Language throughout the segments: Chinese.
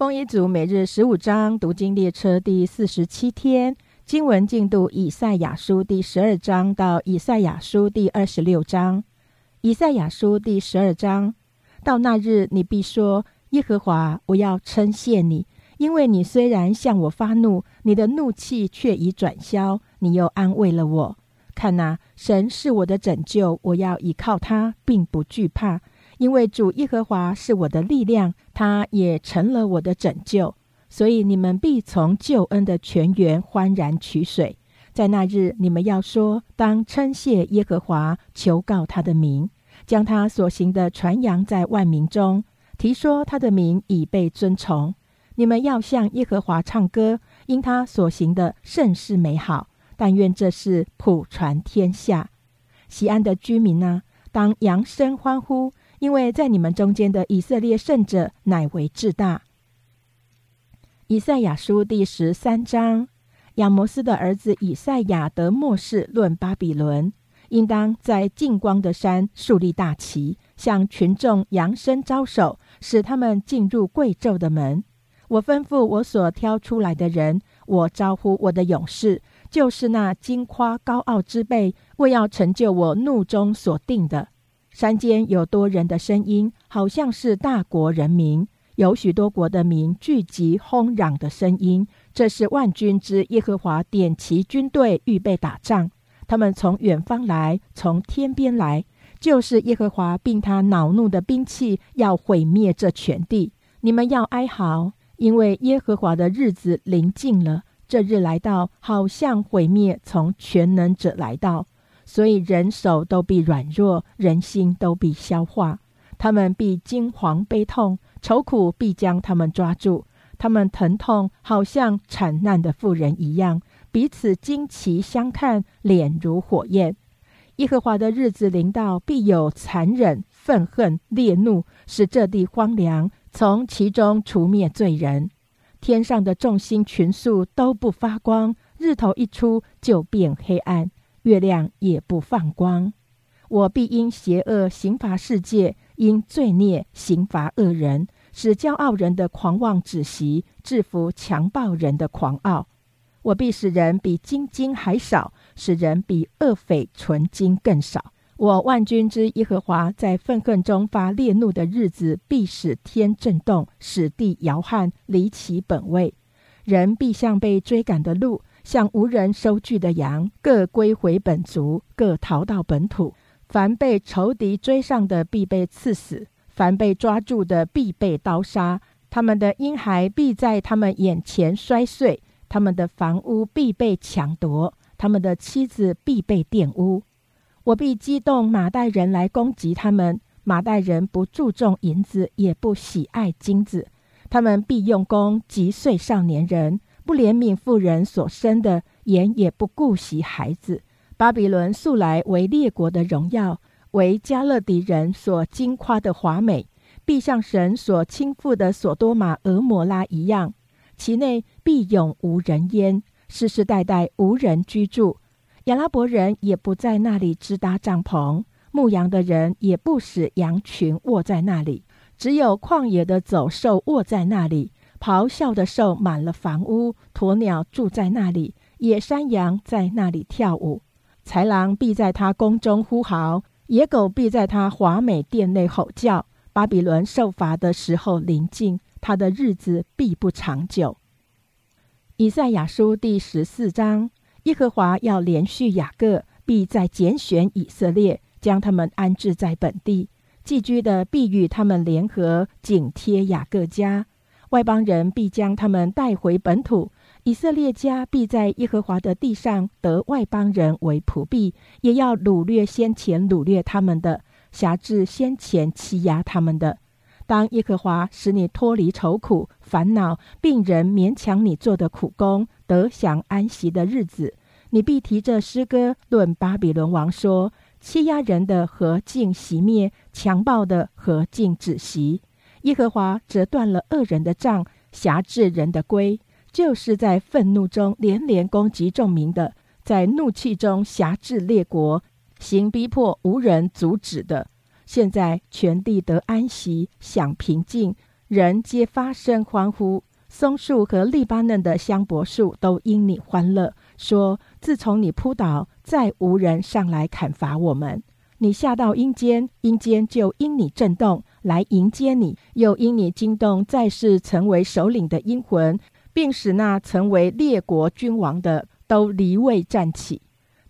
丰一组每日十五章读经列车第四十七天经文进度：以赛亚书第十二章到以赛亚书第二十六章。以赛亚书第十二章：到那日，你必说：耶和华，我要称谢你，因为你虽然向我发怒，你的怒气却已转消，你又安慰了我。看哪，神是我的拯救，我要依靠他，并不惧怕。因为主耶和华是我的力量，他也成了我的拯救，所以你们必从救恩的泉源欢然取水。在那日，你们要说：当称谢耶和华，求告他的名，将他所行的传扬在万民中，提说他的名已被尊崇。你们要向耶和华唱歌，因他所行的甚是美好。但愿这事普传天下。西安的居民呢，当扬声欢呼。因为在你们中间的以色列圣者乃为至大。以赛亚书第十三章，亚摩斯的儿子以赛亚得末世论巴比伦，应当在近光的山树立大旗，向群众扬声招手，使他们进入贵胄的门。我吩咐我所挑出来的人，我招呼我的勇士，就是那矜夸高傲之辈，为要成就我怒中所定的。山间有多人的声音，好像是大国人民，有许多国的民聚集轰嚷的声音。这是万军之耶和华点齐军队，预备打仗。他们从远方来，从天边来，就是耶和华并他恼怒的兵器，要毁灭这全地。你们要哀嚎，因为耶和华的日子临近了。这日来到，好像毁灭从全能者来到。所以人手都必软弱，人心都必消化。他们必惊惶悲痛，愁苦必将他们抓住。他们疼痛，好像惨难的妇人一样，彼此惊奇相看，脸如火焰。耶和华的日子临到，必有残忍、愤恨、烈怒，使这地荒凉，从其中除灭罪人。天上的众星群宿都不发光，日头一出就变黑暗。月亮也不放光，我必因邪恶刑罚世界，因罪孽刑罚恶人，使骄傲人的狂妄止息，制服强暴人的狂傲。我必使人比金金还少，使人比恶匪纯金更少。我万军之耶和华在愤恨中发烈怒的日子，必使天震动，使地摇撼，离其本位。人必像被追赶的鹿。像无人收据的羊，各归回本族，各逃到本土。凡被仇敌追上的，必被刺死；凡被抓住的，必被刀杀。他们的婴孩必在他们眼前摔碎，他们的房屋必被抢夺，他们的妻子必被玷污。我必激动马代人来攻击他们。马代人不注重银子，也不喜爱金子，他们必用弓击碎少年人。不怜悯妇人所生的，眼也不顾惜孩子。巴比伦素来为列国的荣耀，为加勒底人所惊夸的华美，必像神所倾覆的索多玛、俄摩拉一样，其内必永无人烟，世世代代无人居住。亚拉伯人也不在那里支搭帐篷，牧羊的人也不使羊群卧在那里，只有旷野的走兽卧在那里。咆哮的兽满了房屋，鸵鸟住在那里，野山羊在那里跳舞，豺狼必在他宫中呼嚎，野狗必在他华美殿内吼叫。巴比伦受罚的时候临近，他的日子必不长久。以赛亚书第十四章：耶和华要连续雅各，必在拣选以色列，将他们安置在本地，寄居的必与他们联合，紧贴雅各家。外邦人必将他们带回本土，以色列家必在耶和华的地上得外邦人为仆婢，也要掳掠先前掳掠他们的，辖制先前欺压他们的。当耶和华使你脱离愁苦、烦恼、病人勉强你做的苦工，得享安息的日子，你必提着诗歌论巴比伦王说：欺压人的何尽熄灭，强暴的何尽止息。耶和华折断了恶人的杖，辖制人的规，就是在愤怒中连连攻击众民的，在怒气中辖制列国，行逼迫无人阻止的。现在全地得安息，享平静，人皆发声欢呼。松树和利巴嫩的香柏树都因你欢乐，说：自从你扑倒，再无人上来砍伐我们。你下到阴间，阴间就因你震动来迎接你，又因你惊动在世成为首领的阴魂，并使那成为列国君王的都离位站起。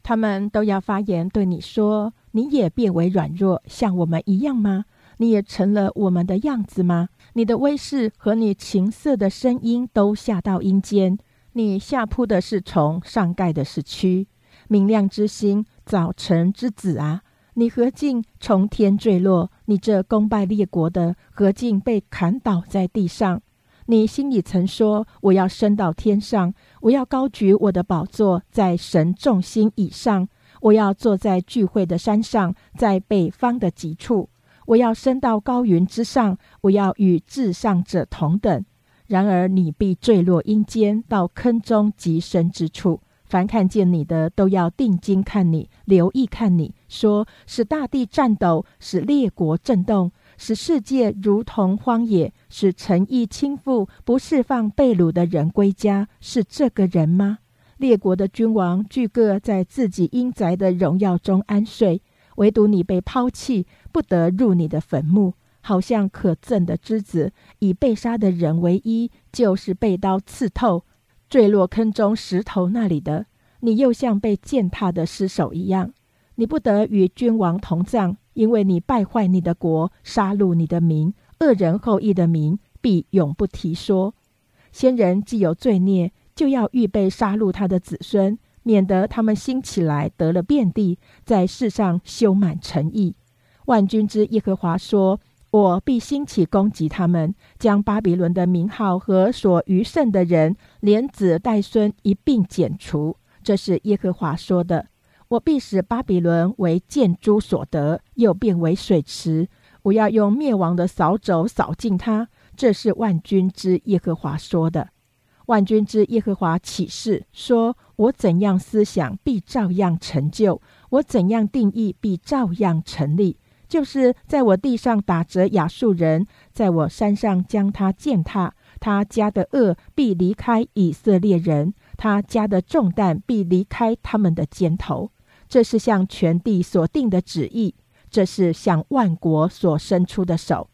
他们都要发言对你说：你也变为软弱，像我们一样吗？你也成了我们的样子吗？你的威势和你情色的声音都下到阴间。你下铺的是虫，上盖的是蛆。明亮之星，早晨之子啊，你何竟从天坠落？你这功败列国的，何竟被砍倒在地上？你心里曾说：我要升到天上，我要高举我的宝座在神众星以上，我要坐在聚会的山上，在北方的极处。我要升到高云之上，我要与至上者同等。然而你必坠落阴间，到坑中极深之处。凡看见你的，都要定睛看你，留意看你，说使大地颤抖，使列国震动，使世界如同荒野，使诚意倾覆，不释放被掳的人归家，是这个人吗？列国的君王俱各在自己阴宅的荣耀中安睡。唯独你被抛弃，不得入你的坟墓，好像可憎的枝子，以被杀的人为衣，就是被刀刺透，坠落坑中石头那里的。你又像被践踏的尸首一样，你不得与君王同葬，因为你败坏你的国，杀戮你的民，恶人后裔的民必永不提说。先人既有罪孽，就要预备杀戮他的子孙。免得他们兴起来得了遍地，在世上修满诚意。万军之耶和华说：“我必兴起攻击他们，将巴比伦的名号和所余剩的人，连子带孙一并剪除。”这是耶和华说的。我必使巴比伦为建筑所得，又变为水池。我要用灭亡的扫帚扫尽它。这是万军之耶和华说的。万军之耶和华启示说：“我怎样思想，必照样成就；我怎样定义，必照样成立。就是在我地上打折亚述人，在我山上将他践踏。他家的恶必离开以色列人，他家的重担必离开他们的肩头。这是向全地所定的旨意，这是向万国所伸出的手。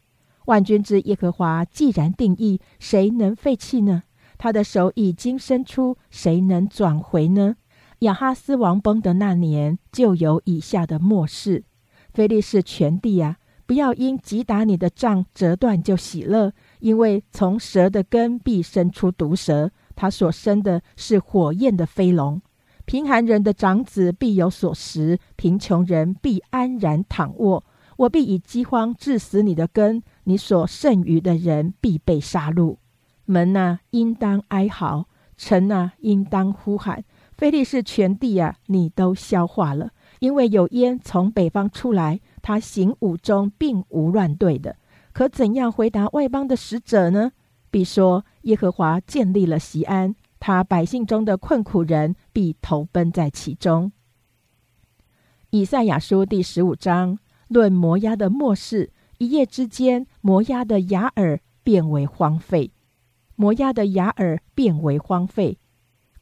万军之耶和华既然定义，谁能废弃呢？”他的手已经伸出，谁能转回呢？亚哈斯王崩的那年，就有以下的末世：菲利士全地啊，不要因击打你的杖折断就喜乐，因为从蛇的根必生出毒蛇，它所生的是火焰的飞龙。贫寒人的长子必有所食，贫穷人必安然躺卧。我必以饥荒致死你的根，你所剩余的人必被杀戮。门呐，应当哀嚎；城呐，应当呼喊。菲利士全地啊，你都消化了，因为有烟从北方出来。他行伍中并无乱队的，可怎样回答外邦的使者呢？必说耶和华建立了西安，他百姓中的困苦人必投奔在其中。以赛亚书第十五章论摩押的末世，一夜之间，摩押的雅尔变为荒废。摩押的雅尔变为荒废，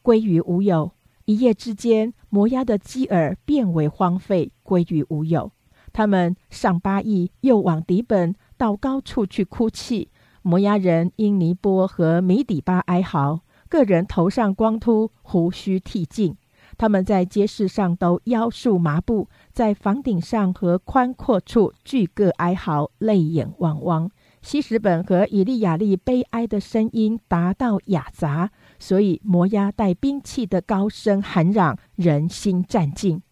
归于无有。一夜之间，摩押的基尔变为荒废，归于无有。他们上巴邑，又往底本，到高处去哭泣。摩押人因尼波和米底巴哀嚎，个人头上光秃，胡须剃尽。他们在街市上都腰束麻布，在房顶上和宽阔处俱各哀嚎，泪眼汪汪。西什本和以利亚利悲哀的声音达到雅杂，所以摩押带兵器的高声喊嚷，人心战尽。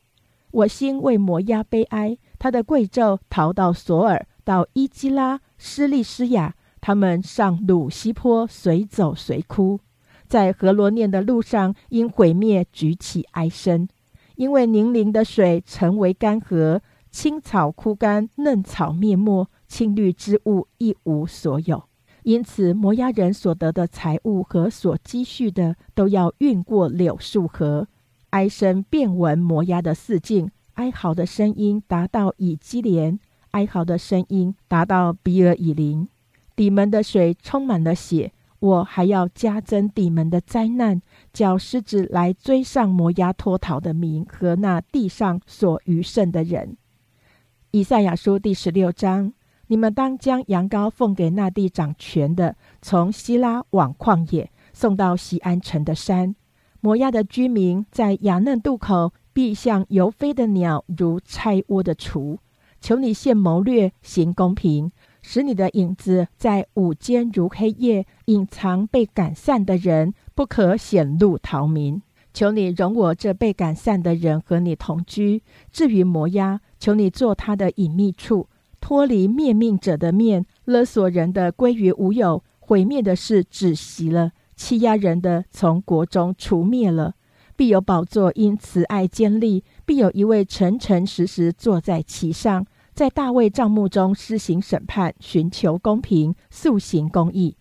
我心为摩押悲哀，他的贵胄逃到索尔，到伊基拉、施利施亚，他们上鲁西坡，随走随哭，在河罗念的路上，因毁灭举起哀声，因为宁陵的水成为干涸，青草枯干，嫩草灭没。青绿之物一无所有，因此摩押人所得的财物和所积蓄的，都要运过柳树河。哀声遍闻摩押的四境，哀嚎的声音达到以基连，哀嚎的声音达到比尔以林。底门的水充满了血，我还要加增底门的灾难，叫狮子来追上摩押脱逃的民和那地上所余剩的人。以赛亚书第十六章：你们当将羊羔奉给那地掌权的，从希拉往旷野送到西安城的山。摩押的居民在雅嫩渡口，必像游飞的鸟，如拆窝的雏。求你现谋略，行公平，使你的影子在午间如黑夜，隐藏被赶散的人，不可显露逃民。求你容我这被赶散的人和你同居。至于摩押，求你做他的隐秘处，脱离灭命者的面，勒索人的归于无有，毁灭的事止息了。欺压人的从国中除灭了，必有宝座因慈爱坚立，必有一位诚诚实实坐在其上，在大卫帐幕中施行审判，寻求公平，速行公义。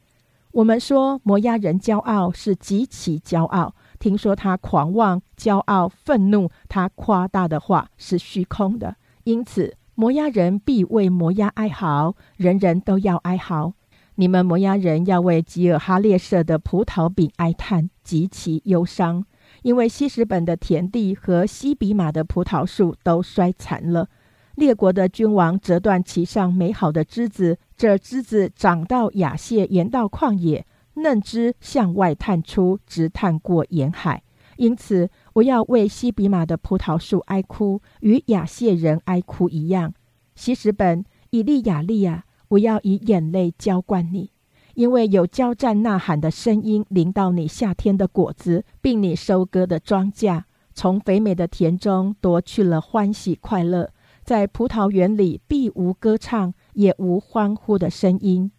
我们说摩押人骄傲是极其骄傲，听说他狂妄、骄傲、愤怒，他夸大的话是虚空的。因此，摩押人必为摩押哀嚎，人人都要哀嚎。你们摩押人要为吉尔哈列舍的葡萄饼哀叹，极其忧伤，因为西什本的田地和西比马的葡萄树都衰残了。列国的君王折断其上美好的枝子，这枝子长到雅谢，延到旷野，嫩枝向外探出，直探过沿海。因此，我要为西比马的葡萄树哀哭，与雅谢人哀哭一样。西什本、以利亚利亚。我要以眼泪浇灌你，因为有交战呐喊的声音临到你夏天的果子，并你收割的庄稼，从肥美的田中夺去了欢喜快乐，在葡萄园里必无歌唱，也无欢呼的声音。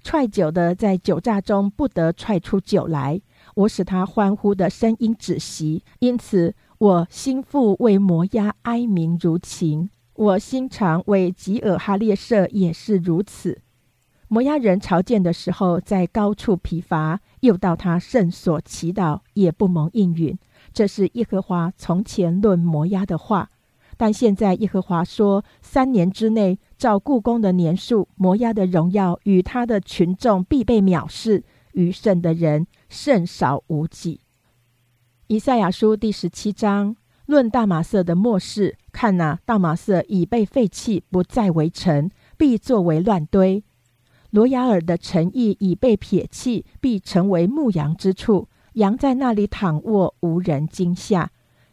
踹酒的在酒榨中不得踹出酒来，我使他欢呼的声音止息。因此，我心腹为摩押哀鸣如情。我心肠为吉尔哈列舍也是如此。摩押人朝见的时候，在高处疲乏，又到他圣所祈祷，也不蒙应允。这是耶和华从前论摩押的话。但现在耶和华说，三年之内，照故宫的年数，摩押的荣耀与他的群众必被藐视，余剩的人甚少无几。以赛亚书第十七章。论大马色的末世，看呐，大马色已被废弃，不再为城，必作为乱堆；罗亚尔的城邑已被撇弃，必成为牧羊之处，羊在那里躺卧，无人惊吓。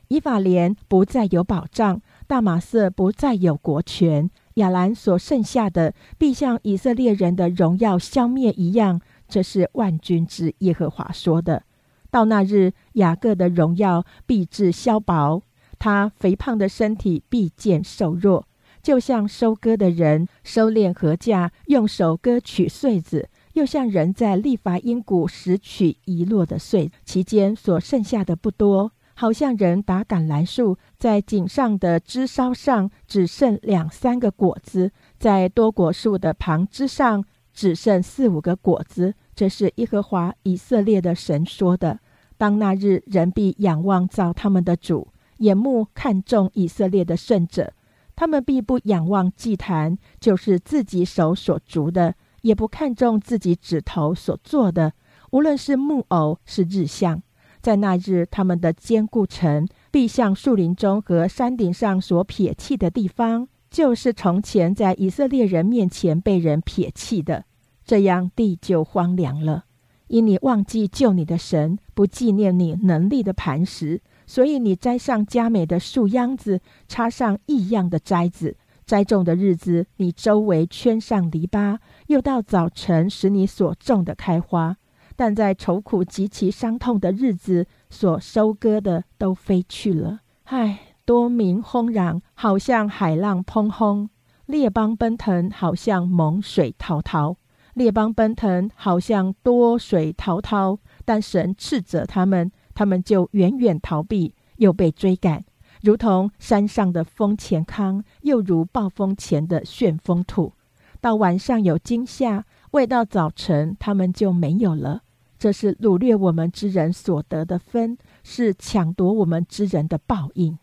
以法莲不再有保障，大马色不再有国权，亚兰所剩下的，必像以色列人的荣耀消灭一样。这是万军之耶和华说的。到那日，雅各的荣耀必至消薄。他肥胖的身体必渐瘦弱，就像收割的人收敛禾稼，用手割取穗子；又像人在利伐因谷拾取遗落的穗，其间所剩下的不多，好像人打橄榄树，在井上的枝梢上只剩两三个果子，在多果树的旁枝上只剩四五个果子。这是耶和华以色列的神说的。当那日，人必仰望造他们的主。眼目看重以色列的圣者，他们必不仰望祭坛，就是自己手所足的；也不看重自己指头所做的，无论是木偶是日像。在那日，他们的坚固城必像树林中和山顶上所撇弃的地方，就是从前在以色列人面前被人撇弃的。这样，地就荒凉了，因你忘记救你的神，不纪念你能力的磐石。所以你栽上佳美的树秧子，插上异样的摘子。栽种的日子，你周围圈上篱笆，又到早晨使你所种的开花。但在愁苦极其伤痛的日子，所收割的都飞去了。唉，多民轰嚷，好像海浪砰轰；列邦奔腾，好像猛水滔滔。列邦奔腾，好像多水滔滔。但神斥责他们。他们就远远逃避，又被追赶，如同山上的风前康，又如暴风前的旋风土。到晚上有惊吓，未到早晨，他们就没有了。这是掳掠我们之人所得的分，是抢夺我们之人的报应。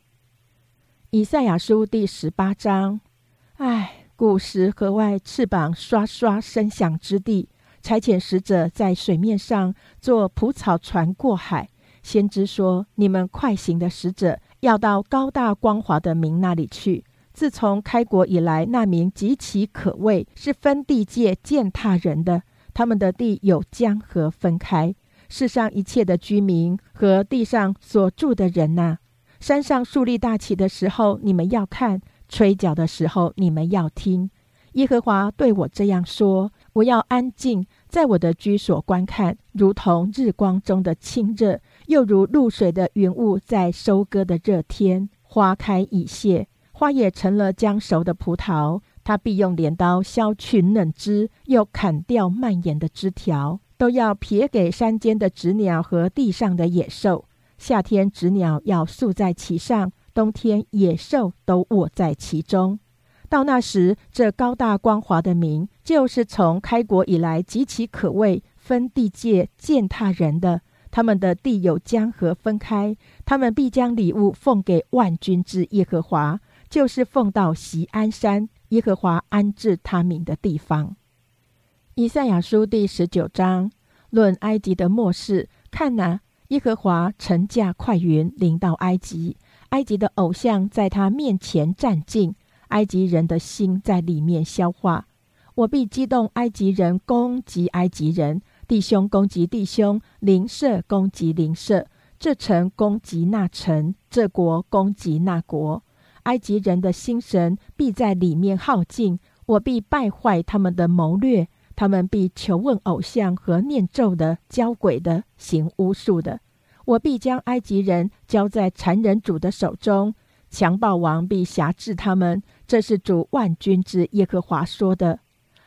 以赛亚书第十八章，唉，古时河外翅膀刷刷声响之地，差遣使者在水面上坐蒲草船过海。先知说：“你们快行的使者要到高大光滑的民那里去。自从开国以来，那名极其可畏，是分地界践踏人的。他们的地有江河分开。世上一切的居民和地上所住的人呐，山上树立大旗的时候，你们要看；吹角的时候，你们要听。耶和华对我这样说：我要安静，在我的居所观看，如同日光中的清热。”又如露水的云雾，在收割的热天，花开已谢，花也成了将熟的葡萄。他必用镰刀削去嫩枝，又砍掉蔓延的枝条，都要撇给山间的纸鸟和地上的野兽。夏天纸鸟要宿在其上，冬天野兽都卧在其中。到那时，这高大光滑的名，就是从开国以来极其可畏、分地界、践踏人的。他们的地有江河分开，他们必将礼物奉给万军之耶和华，就是奉到锡安山，耶和华安置他名的地方。以赛亚书第十九章论埃及的末世。看哪，耶和华乘驾快云临到埃及，埃及的偶像在他面前战尽，埃及人的心在里面消化。我必激动埃及人攻击埃及人。弟兄攻击弟兄，邻舍攻击邻舍，这城攻击那城，这国攻击那国。埃及人的心神必在里面耗尽，我必败坏他们的谋略，他们必求问偶像和念咒的、教鬼的、行巫术的。我必将埃及人交在残忍主的手中，强暴王必辖制他们。这是主万军之耶和华说的。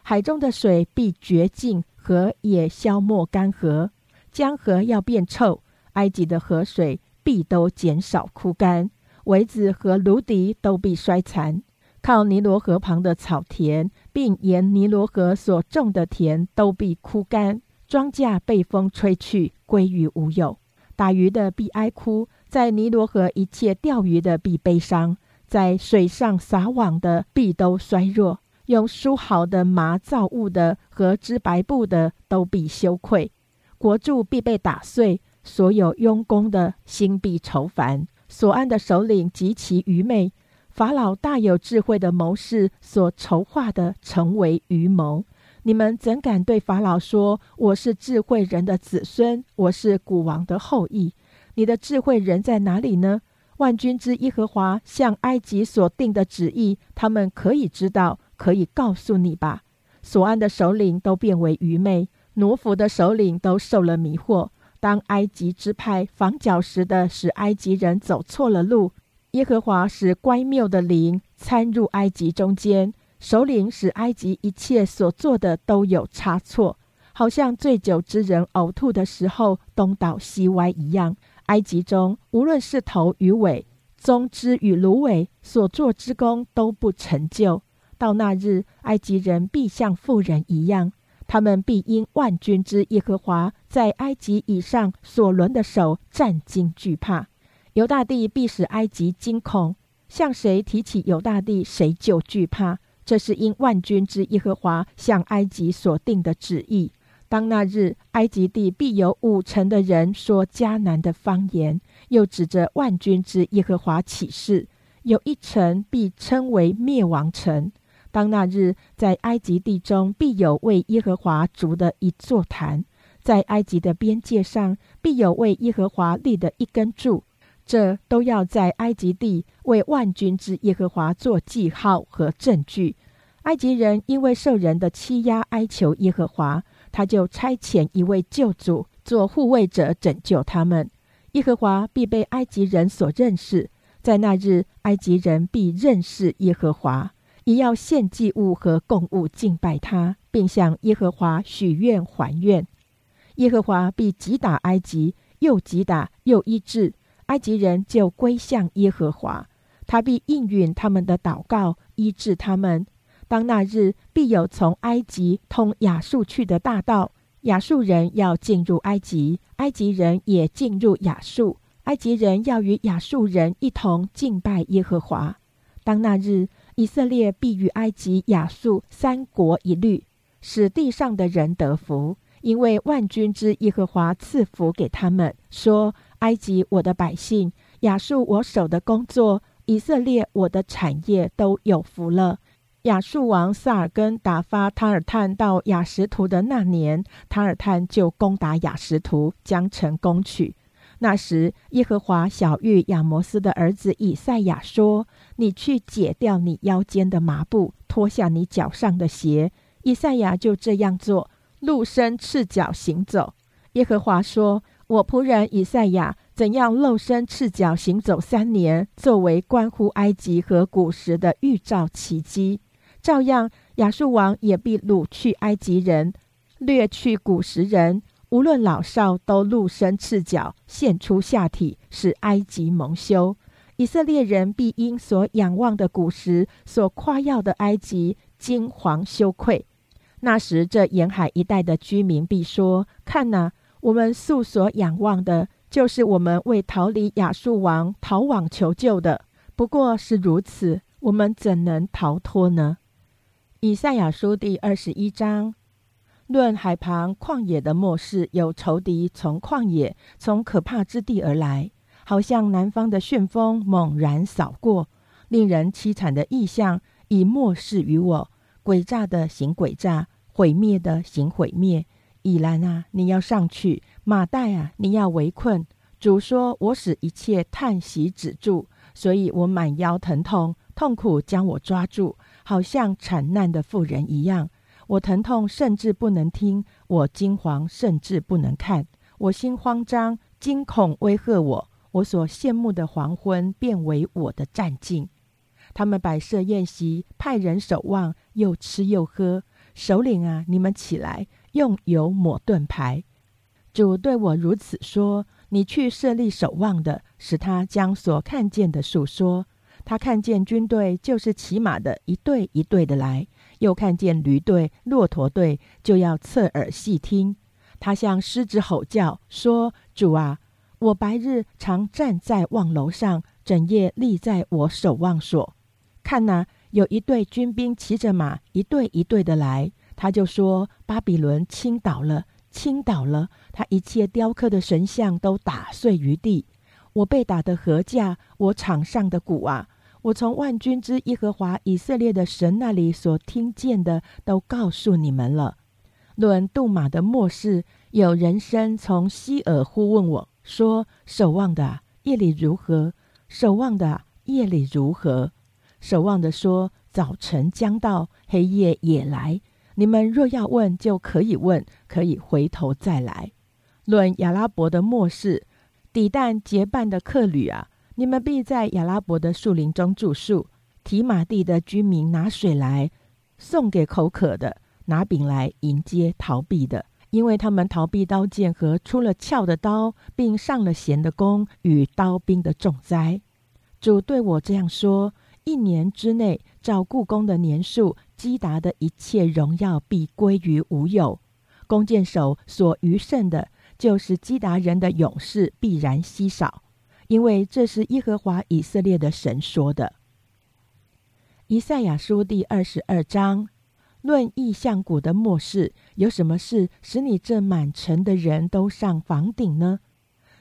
海中的水必绝尽。河也消没干涸，江河要变臭，埃及的河水必都减少枯干，苇子和芦荻都必衰残。靠尼罗河旁的草田，并沿尼罗河所种的田都必枯干，庄稼被风吹去，归于无有。打鱼的必哀哭，在尼罗河一切钓鱼的必悲伤，在水上撒网的必都衰弱。用梳好的麻造物的和织白布的都必羞愧，国柱必被打碎，所有佣工的心必愁烦。所安的首领极其愚昧，法老大有智慧的谋士所筹划的成为愚谋。你们怎敢对法老说：“我是智慧人的子孙，我是古王的后裔？”你的智慧人在哪里呢？万军之耶和华向埃及所定的旨意，他们可以知道。可以告诉你吧，所安的首领都变为愚昧，奴仆的首领都受了迷惑。当埃及支派防脚时的，使埃及人走错了路。耶和华使乖谬的灵参入埃及中间，首领使埃及一切所做的都有差错，好像醉酒之人呕吐的时候东倒西歪一样。埃及中无论是头与尾，棕枝与芦苇所做之功都不成就。到那日，埃及人必像妇人一样，他们必因万军之耶和华在埃及以上所轮的手战惊惧怕。犹大帝必使埃及惊恐，向谁提起犹大帝，谁就惧怕。这是因万军之耶和华向埃及所定的旨意。当那日，埃及地必有五成的人说迦南的方言，又指着万军之耶和华起誓，有一城必称为灭亡城。当那日，在埃及地中必有为耶和华筑的一座坛，在埃及的边界上必有为耶和华立的一根柱，这都要在埃及地为万军之耶和华做记号和证据。埃及人因为受人的欺压哀求耶和华，他就差遣一位救主做护卫者拯救他们。耶和华必被埃及人所认识，在那日，埃及人必认识耶和华。也要献祭物和供物敬拜他，并向耶和华许愿还愿。耶和华必击打埃及，又击打又医治埃及人，就归向耶和华。他必应允他们的祷告，医治他们。当那日，必有从埃及通亚述去的大道。亚述人要进入埃及，埃及人也进入亚述。埃及人要与亚述人一同敬拜耶和华。当那日。以色列必与埃及、亚述三国一律，使地上的人得福，因为万军之耶和华赐福给他们。说：埃及我的百姓，亚述我手的工作，以色列我的产业都有福了。亚述王萨尔根打发塔尔探到雅什图的那年，塔尔探就攻打雅什图，将城攻取。那时，耶和华小玉亚摩斯的儿子以赛亚说：“你去解掉你腰间的麻布，脱下你脚上的鞋。”以赛亚就这样做，露身赤脚行走。耶和华说：“我仆人以赛亚怎样露身赤脚行走三年，作为关乎埃及和古时的预兆奇迹。”照样，亚述王也必掳去埃及人，掠去古时人，无论老少，都露身赤脚，现出下体，使埃及蒙羞。以色列人必因所仰望的古时，所夸耀的埃及，惊惶羞愧。那时，这沿海一带的居民必说：“看哪，我们素所仰望的，就是我们为逃离亚述王逃往求救的，不过是如此，我们怎能逃脱呢？”以赛亚书第二十一章，论海旁旷野的末世，有仇敌从旷野、从可怕之地而来，好像南方的旋风猛然扫过，令人凄惨的异象以末世于我，诡诈的行诡诈，毁灭的行毁灭。以兰啊，你要上去；马代啊，你要围困。主说：“我使一切叹息止住，所以我满腰疼痛，痛苦将我抓住。”好像惨难的妇人一样，我疼痛甚至不能听，我惊惶甚至不能看，我心慌张，惊恐威吓我，我所羡慕的黄昏变为我的战境。他们摆设宴席，派人守望，又吃又喝。首领啊，你们起来，用油抹盾牌。主对我如此说：你去设立守望的，使他将所看见的述说。他看见军队，就是骑马的一队一队的来；又看见驴队、骆驼队，就要侧耳细听。他向狮子吼叫，说：“主啊，我白日常站在望楼上，整夜立在我守望所。看哪，有一队军兵骑着马，一队一队的来。他就说：巴比伦倾倒了，倾倒了！他一切雕刻的神像都打碎于地。我被打的何价？我场上的鼓啊！”我从万军之耶和华以色列的神那里所听见的，都告诉你们了。论杜马的末世，有人声从西尔呼问我说：“守望的夜里如何？守望的夜里如何？”守望的说：“早晨将到，黑夜也来。你们若要问，就可以问，可以回头再来。”论亚拉伯的末世，抵旦结伴的客旅啊！你们必在亚拉伯的树林中住宿。提马地的居民拿水来送给口渴的，拿饼来迎接逃避的，因为他们逃避刀剑和出了鞘的刀，并上了弦的弓与刀兵的重灾。主对我这样说：一年之内，照故宫的年数，基达的一切荣耀必归于无有。弓箭手所余剩的，就是基达人的勇士，必然稀少。因为这是耶和华以色列的神说的。以赛亚书第二十二章论异象谷的末世，有什么事使你这满城的人都上房顶呢？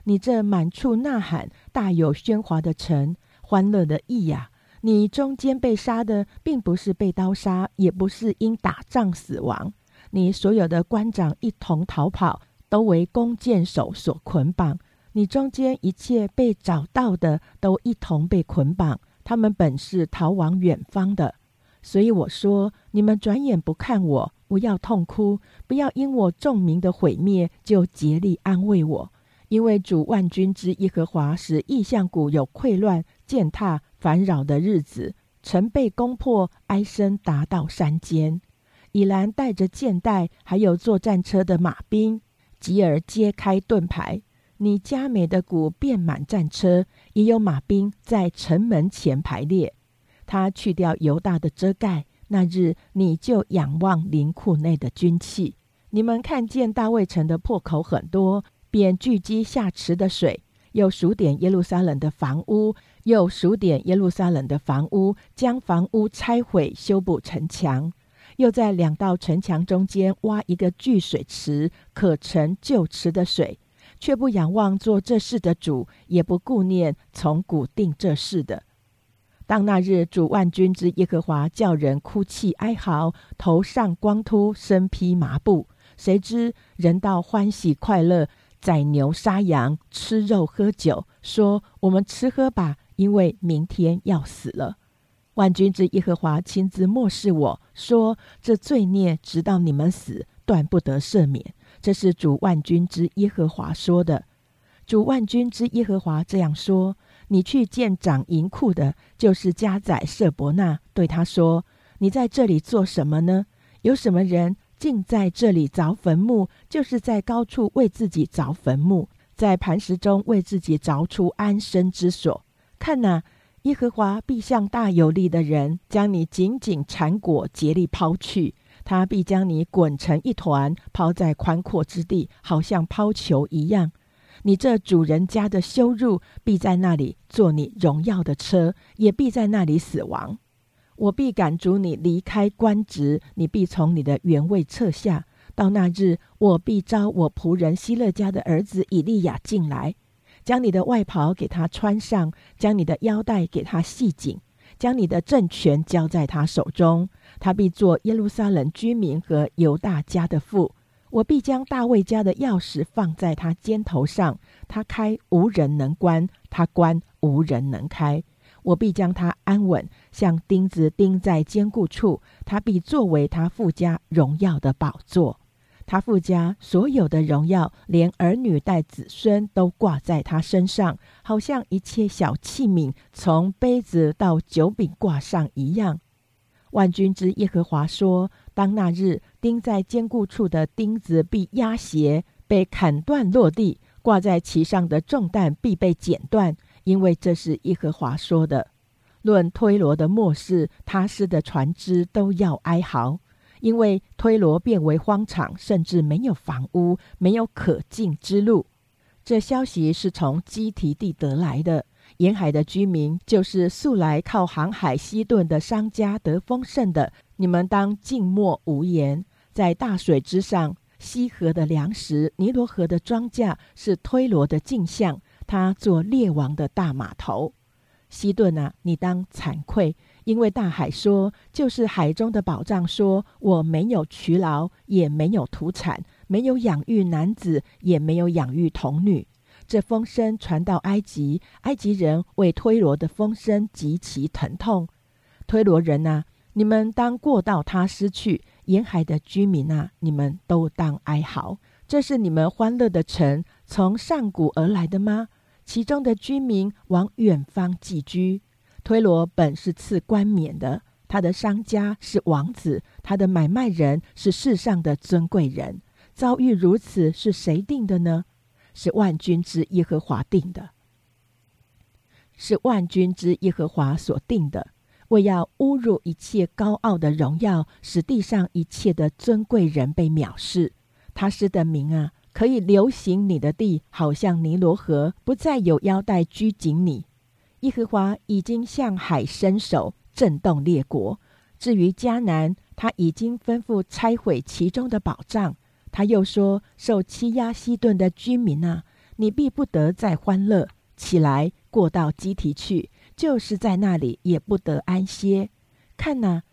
你这满处呐喊、大有喧哗的城，欢乐的意呀！你中间被杀的，并不是被刀杀，也不是因打仗死亡。你所有的官长一同逃跑，都为弓箭手所捆绑。你中间一切被找到的，都一同被捆绑。他们本是逃往远方的，所以我说：你们转眼不看我，不要痛哭，不要因我众民的毁灭就竭力安慰我。因为主万军之耶和华使异象谷有溃乱、践踏、烦扰的日子，城被攻破，哀声达到山间。以兰带着箭袋，还有坐战车的马兵，吉尔揭开盾牌。你佳美的谷遍满战车，也有马兵在城门前排列。他去掉犹大的遮盖，那日你就仰望林库内的军器。你们看见大卫城的破口很多，便聚集下池的水，又数点耶路撒冷的房屋，又数点耶路撒冷的房屋，将房屋拆毁，修补城墙。又在两道城墙中间挖一个聚水池，可盛旧池的水，却不仰望做这事的主，也不顾念从古定这事的。当那日主万军之耶和华叫人哭泣哀嚎，头上光秃，身披麻布，谁知人道欢喜快乐，宰牛杀羊，吃肉喝酒，说：“我们吃喝吧，因为明天要死了。”万军之耶和华亲自漠视我说：“这罪孽直到你们死，断不得赦免。”这是主万军之耶和华说的。主万军之耶和华这样说：“你去见掌银库的，就是加宰舍伯纳，对他说：你在这里做什么呢？有什么人竟在这里凿坟墓？就是在高处为自己凿坟墓，在磐石中为自己凿出安身之所。看哪！”耶和华必向大有力的人，将你紧紧缠裹，竭力抛去。他必将你滚成一团，抛在宽阔之地，好像抛球一样。你这主人家的羞辱，必在那里坐你荣耀的车，也必在那里死亡。我必赶逐你离开官职，你必从你的原位撤下。到那日，我必招我仆人希勒家的儿子以利亚进来。将你的外袍给他穿上，将你的腰带给他系紧，将你的政权交在他手中，他必做耶路撒冷居民和犹大家的父。我必将大卫家的钥匙放在他肩头上，他开无人能关，他关无人能开。我必将他安稳，像钉子钉在坚固处，他必作为他父家荣耀的宝座。他父家所有的荣耀，连儿女带子孙都挂在他身上，好像一切小器皿从杯子到酒饼挂上一样。万军之耶和华说：“当那日钉在坚固处的钉子必压斜，被砍断落地；挂在其上的重担必被剪断，因为这是耶和华说的。论推罗的末世，他师的船只都要哀嚎。”因为推罗变为荒场，甚至没有房屋，没有可进之路。这消息是从基提地得来的。沿海的居民，就是素来靠航海西顿的商家得丰盛的。你们当静默无言。在大水之上，西河的粮食，尼罗河的庄稼，是推罗的镜像。他做列王的大码头。西顿啊，你当惭愧。因为大海说，就是海中的宝藏说，我没有劬劳，也没有土产，没有养育男子，也没有养育童女。这风声传到埃及，埃及人为推罗的风声极其疼痛。推罗人呐，你们当过到他失去；沿海的居民啊，你们都当哀嚎。这是你们欢乐的城，从上古而来的吗？其中的居民往远方寄居。推罗本是赐冠冕的，他的商家是王子，他的买卖人是世上的尊贵人。遭遇如此，是谁定的呢？是万军之耶和华定的，是万军之耶和华所定的。为要侮辱一切高傲的荣耀，使地上一切的尊贵人被藐视。他施的名啊，可以流行你的地，好像尼罗河，不再有腰带拘谨你。耶和华已经向海伸手，震动列国。至于迦南，他已经吩咐拆毁其中的宝藏。他又说：“受欺压西顿的居民啊，你必不得再欢乐。起来，过到基提去，就是在那里也不得安歇。看哪，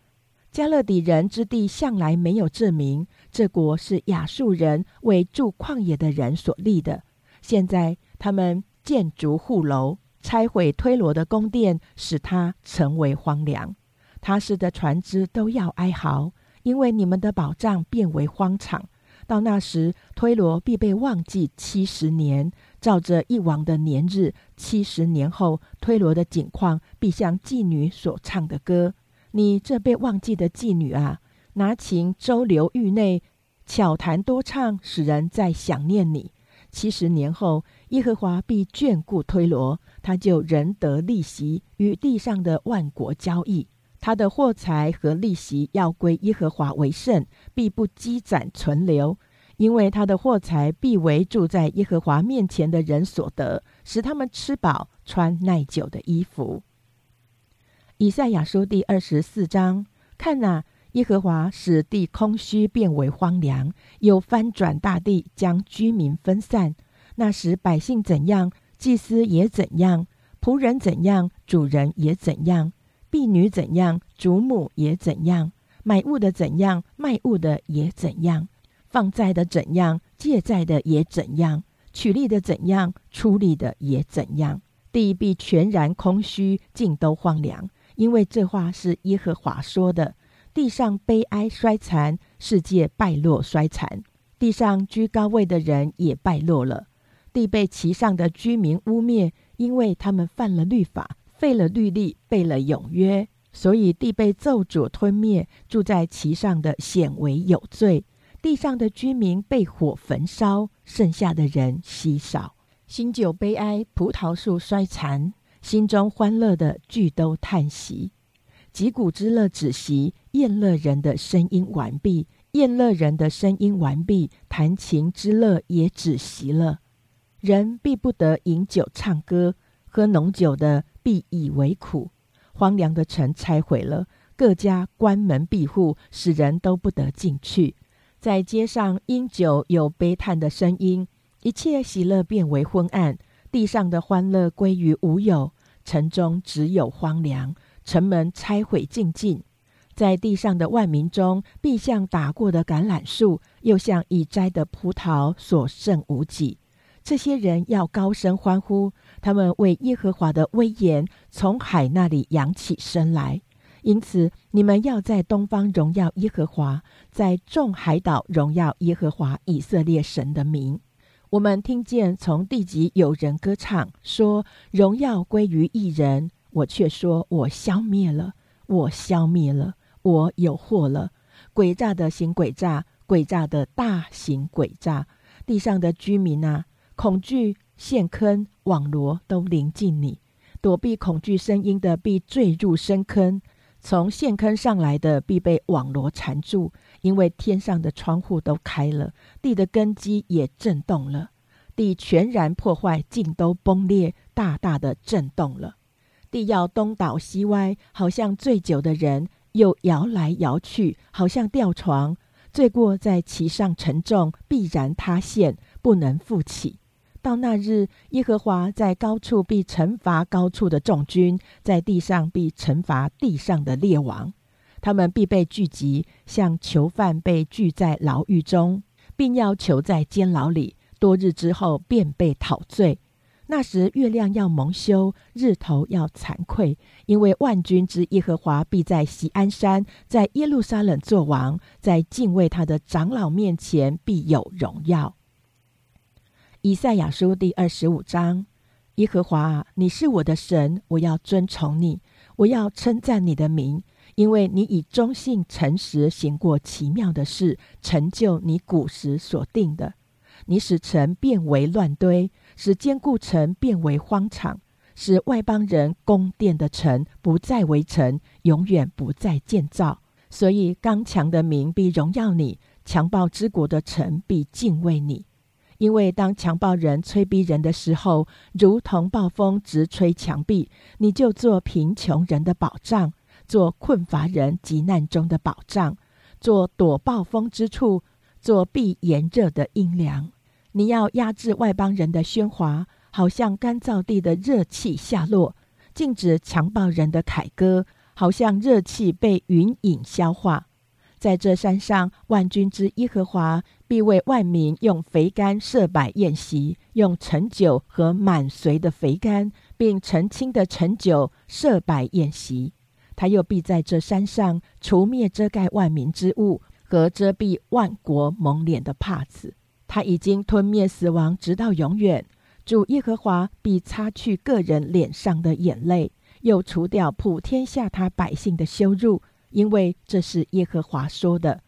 加勒底人之地向来没有证明，这国是亚述人为住旷野的人所立的。现在他们建筑护楼。”拆毁推罗的宫殿，使它成为荒凉。他师的船只都要哀嚎，因为你们的宝藏变为荒场。到那时，推罗必被忘记七十年，照着一王的年日。七十年后，推罗的景况必像妓女所唱的歌。你这被忘记的妓女啊，拿琴周流域内，巧弹多唱，使人在想念你。七十年后。耶和华必眷顾推罗，他就仍得利息，与地上的万国交易。他的货财和利息要归耶和华为圣，必不积攒存留，因为他的货财必为住在耶和华面前的人所得，使他们吃饱，穿耐久的衣服。以赛亚书第二十四章，看哪，耶和华使地空虚变为荒凉，又翻转大地，将居民分散。那时百姓怎样，祭司也怎样；仆人怎样，主人也怎样；婢女怎样，主母也怎样；买物的怎样，卖物的也怎样；放债的怎样，借债的也怎样；取利的怎样，出利的也怎样。地必全然空虚，尽都荒凉。因为这话是耶和华说的：地上悲哀衰残，世界败落衰残，地上居高位的人也败落了。地被其上的居民污蔑，因为他们犯了律法，废了律例，背了永约，所以地被咒诅吞灭。住在其上的显为有罪，地上的居民被火焚烧，剩下的人稀少。新酒悲哀，葡萄树衰残。心中欢乐的俱都叹息，击鼓之乐止息，宴乐人的声音完毕，宴乐人的声音完毕，弹琴之乐也止息了。人必不得饮酒唱歌，喝浓酒的必以为苦。荒凉的城拆毁了，各家关门闭户，使人都不得进去。在街上因酒有悲叹的声音，一切喜乐变为昏暗。地上的欢乐归于无有，城中只有荒凉，城门拆毁尽尽。在地上的万民中，必像打过的橄榄树，又像已摘的葡萄，所剩无几。这些人要高声欢呼，他们为耶和华的威严从海那里扬起身来。因此，你们要在东方荣耀耶和华，在众海岛荣耀耶和华以色列神的名。我们听见从地极有人歌唱，说：“荣耀归于一人。”我却说：“我消灭了，我消灭了，我有祸了。诡诈的行诡诈，诡诈的大型诡诈。地上的居民啊，恐惧陷坑网罗都临近你，躲避恐惧声音的必坠入深坑。从陷坑上来的必被网罗缠住，因为天上的窗户都开了，地的根基也震动了，地全然破坏，尽都崩裂，大大的震动了。地要东倒西歪，好像醉酒的人；又摇来摇去，好像吊床。罪过在其上沉重，必然塌陷，不能复起。到那日，耶和华在高处必惩罚高处的众军，在地上必惩罚地上的列王。他们必被聚集，像囚犯被聚在牢狱中，并要囚在监牢里。多日之后，便被讨罪。那时，月亮要蒙羞，日头要惭愧，因为万军之耶和华必在锡安山，在耶路撒冷作王，在敬畏他的长老面前必有荣耀。以赛亚书第二十五章：耶和华，你是我的神，我要尊崇你，我要称赞你的名，因为你以忠信诚实行过奇妙的事，成就你古时所定的。你使城变为乱堆，使坚固城变为荒场，使外邦人宫殿的城不再为城，永远不再建造。所以刚强的民必荣耀你，强暴之国的城必敬畏你。因为当强暴人催逼人的时候，如同暴风直吹墙壁，你就做贫穷人的保障，做困乏人急难中的保障，做躲暴风之处，做避炎热的阴凉。你要压制外邦人的喧哗，好像干燥地的热气下落；禁止强暴人的凯歌，好像热气被云影消化。在这山上，万军之耶和华必为万民用肥甘设摆宴席，用陈酒和满髓的肥甘，并澄清的陈酒设摆宴席。他又必在这山上除灭遮盖万民之物和遮蔽万国蒙脸的帕子。他已经吞灭死亡，直到永远。主耶和华必擦去个人脸上的眼泪，又除掉普天下他百姓的羞辱。因为这是耶和华说的，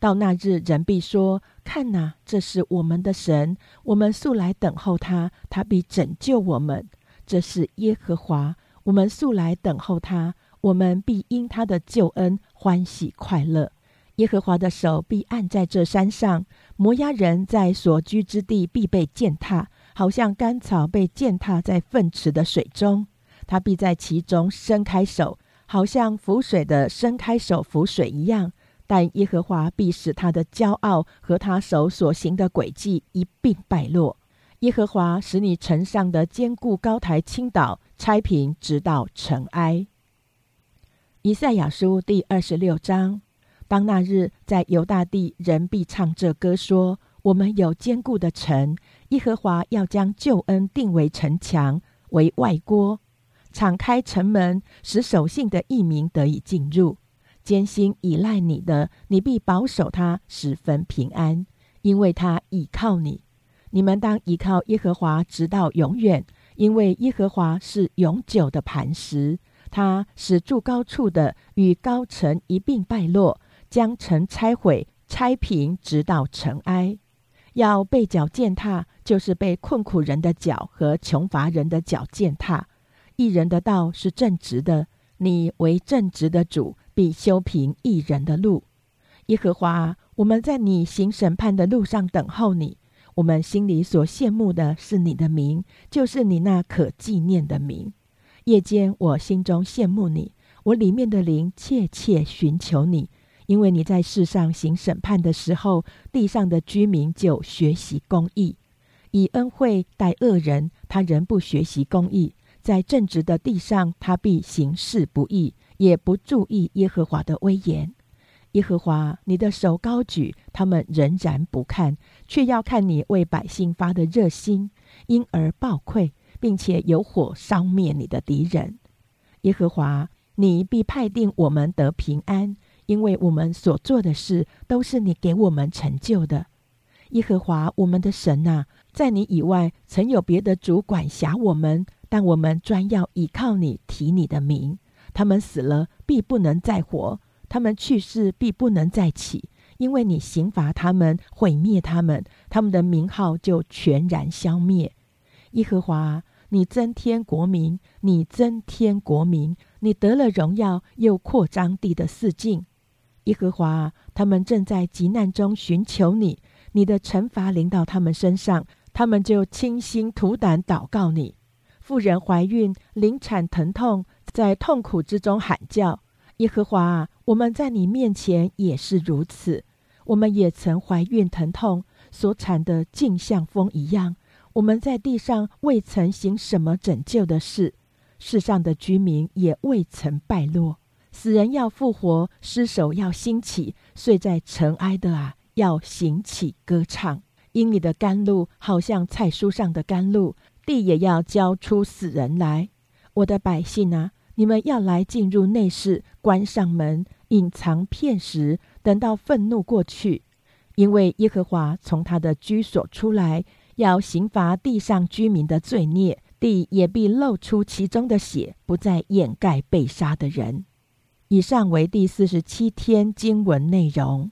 到那日人必说：“看哪，这是我们的神，我们素来等候他，他必拯救我们。这是耶和华，我们素来等候他，我们必因他的救恩欢喜快乐。耶和华的手必按在这山上，摩押人在所居之地必被践踏，好像干草被践踏在粪池的水中，他必在其中伸开手，好像浮水的伸开手浮水一样。但耶和华必使他的骄傲和他手所行的诡计一并败落。耶和华使你城上的坚固高台倾倒，拆平，直到尘埃。以赛亚书第二十六章：当那日，在犹大地，人必唱这歌说：“我们有坚固的城，耶和华要将救恩定为城墙，为外郭，敞开城门，使守信的异民得以进入。”艰辛依赖你的，你必保守他十分平安，因为他倚靠你。你们当依靠耶和华直到永远，因为耶和华是永久的磐石。他使住高处的与高城一并败落，将城拆毁、拆平，直到尘埃。要被脚践踏，就是被困苦人的脚和穷乏人的脚践踏。一人的道是正直的，你为正直的主。必修平一人的路，耶和华，我们在你行审判的路上等候你。我们心里所羡慕的是你的名，就是你那可纪念的名。夜间我心中羡慕你，我里面的灵切切寻求你，因为你在世上行审判的时候，地上的居民就学习公义，以恩惠待恶人，他仍不学习公义，在正直的地上，他必行事不义。也不注意耶和华的威严，耶和华，你的手高举，他们仍然不看，却要看你为百姓发的热心，因而暴愧，并且有火烧灭你的敌人。耶和华，你必派定我们得平安，因为我们所做的事都是你给我们成就的。耶和华，我们的神呐，在你以外曾有别的主管辖我们，但我们专要倚靠你，提你的名。他们死了，必不能再活；他们去世，必不能再起，因为你刑罚他们，毁灭他们，他们的名号就全然消灭。耶和华，你增添国民，你增添国民，你得了荣耀，又扩张地的四境。耶和华，他们正在急难中寻求你，你的惩罚临到他们身上，他们就倾心吐胆祷告你。妇人怀孕，临产疼痛。在痛苦之中喊叫，耶和华啊，我们在你面前也是如此。我们也曾怀孕疼痛，所产的竟像风一样。我们在地上未曾行什么拯救的事，世上的居民也未曾败落。死人要复活，尸首要兴起，睡在尘埃的啊，要行起歌唱。因你的甘露好像菜蔬上的甘露，地也要交出死人来。我的百姓啊！你们要来进入内室，关上门，隐藏片时，等到愤怒过去，因为耶和华从他的居所出来，要刑罚地上居民的罪孽，地也必露出其中的血，不再掩盖被杀的人。以上为第四十七天经文内容。